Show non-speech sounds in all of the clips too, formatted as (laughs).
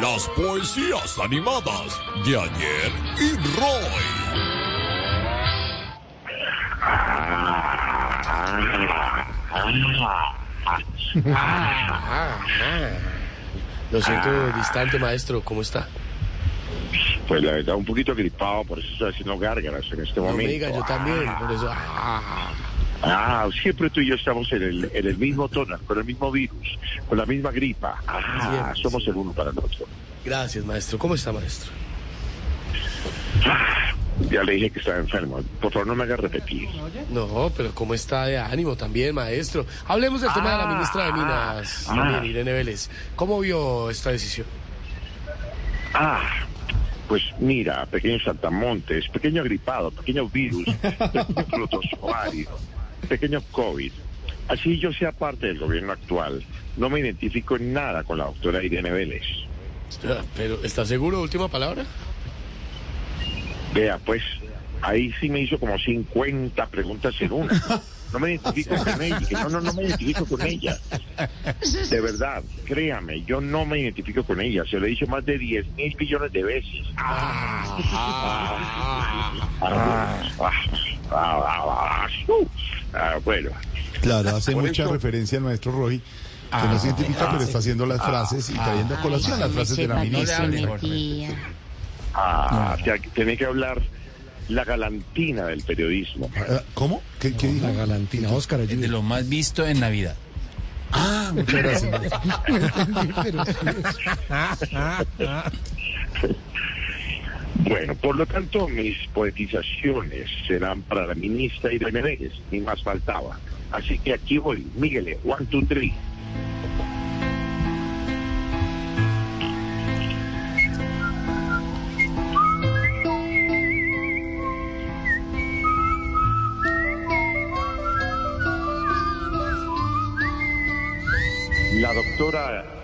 las poesías animadas de ayer y Roy. Lo siento distante, maestro. ¿Cómo está? Pues la verdad, un poquito gripado, por eso estoy haciendo gárgaras en este No me momento. diga, yo también. Por eso. Ah, Ah, siempre tú y yo estamos en el, en el mismo tono, con el mismo virus, con la misma gripa. Ah, Siempre, somos el uno para el otro. Gracias, maestro. ¿Cómo está, maestro? Ya le dije que estaba enfermo. Por favor, no me haga repetir. No, pero ¿cómo está de ánimo también, maestro? Hablemos del tema de la ministra de Minas, Ah. también, Irene Vélez. ¿Cómo vio esta decisión? Ah, pues mira, pequeño saltamontes, pequeño gripado, pequeño virus, (laughs) pequeño protozoario, pequeño COVID. Así yo sea parte del gobierno actual, no me identifico en nada con la doctora Irene Vélez. Ah, Pero, ¿está seguro? Última palabra. Vea, pues, ahí sí me hizo como 50 preguntas en una. No me identifico con ella. No, no, no me identifico con ella. De verdad, créame, yo no me identifico con ella. Se lo he dicho más de 10 mil millones de veces. Ah, ah, ah, ah, uh, ah, bueno, Claro, hace Por mucha eso- referencia al maestro Roy, que no se identifica, pero está haciendo las frases y trayendo a colación las frases de la ministra. ah, te- tiene que hablar la galantina del periodismo. Ah, ¿Cómo? ¿Qué, qué dijo? Galantina, Oscar, de lo más visto en Navidad. Ah, muchas gracias. (laughs) (laughs) Bueno, por lo tanto, mis poetizaciones serán para la ministra Irene Vélez, ni más faltaba. Así que aquí voy, Miguel, one, two, three. La doctora...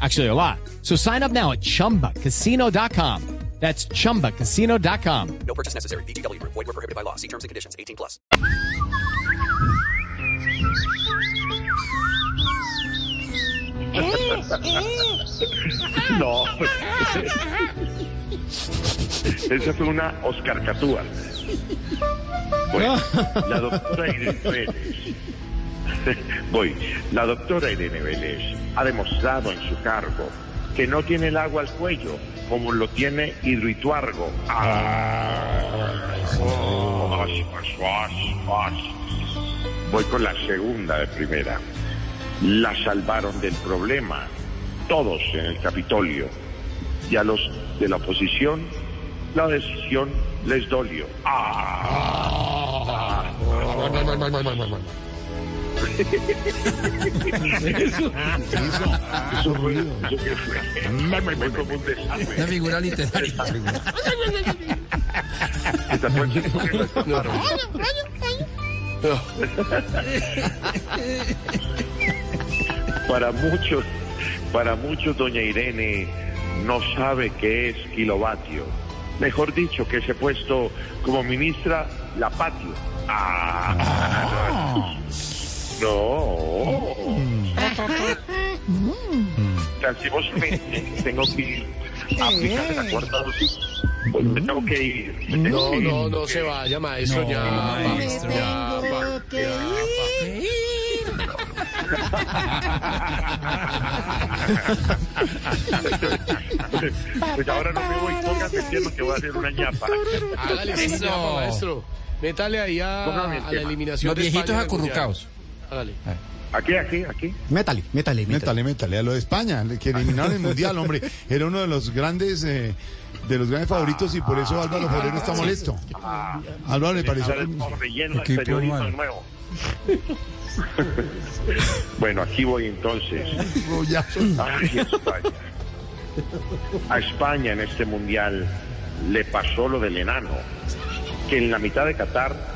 Actually, a lot. So sign up now at chumbacasino.com. That's chumbacasino.com. No purchase necessary. BGW. Void were prohibited by law. See terms and conditions. 18 plus. No. (laughs) Esa fue una Oscar Catúa. Bueno, (laughs) la doctora Irene Vélez. Voy. La doctora Irene Vélez ha demostrado en su cargo que no tiene el agua al cuello como lo tiene Hidroituargo. Ah. Voy con la segunda de primera. La salvaron del problema todos en el Capitolio. Y a los de la oposición, la decisión les dolió. ¡Ah! Eso, figura literaria. Para muchos, para muchos, doña Irene no sabe qué es kilovatio. Mejor dicho, que se ha puesto como ministra la patio. Ah, no. (laughs) Lastimosamente tengo que ir a aplicar la cuarta dosis. Pues me tengo que ir. me tengo No, que ir. no, no se vaya, maestro. No, ya, maestro. ya, pa, ya, pa. Pues ahora no me voy, pónganme entiendo que voy a hacer una ñapa. Hágale Eso. ñapa, maestro. Métale ahí a, Póngame a la tema. eliminación Los de viejitos España en el acurrucados. Hágale. Aquí, aquí, aquí. Métale, métale, métale. Métale, métale a lo de España, que eliminaron el mundial, hombre. Era uno de los grandes, eh, de los grandes favoritos y por eso Álvaro Forero está molesto. Álvaro le pareció. De nuevo. (laughs) bueno, aquí voy entonces. Ya. Ay, España. A España en este mundial le pasó lo del enano, que en la mitad de Qatar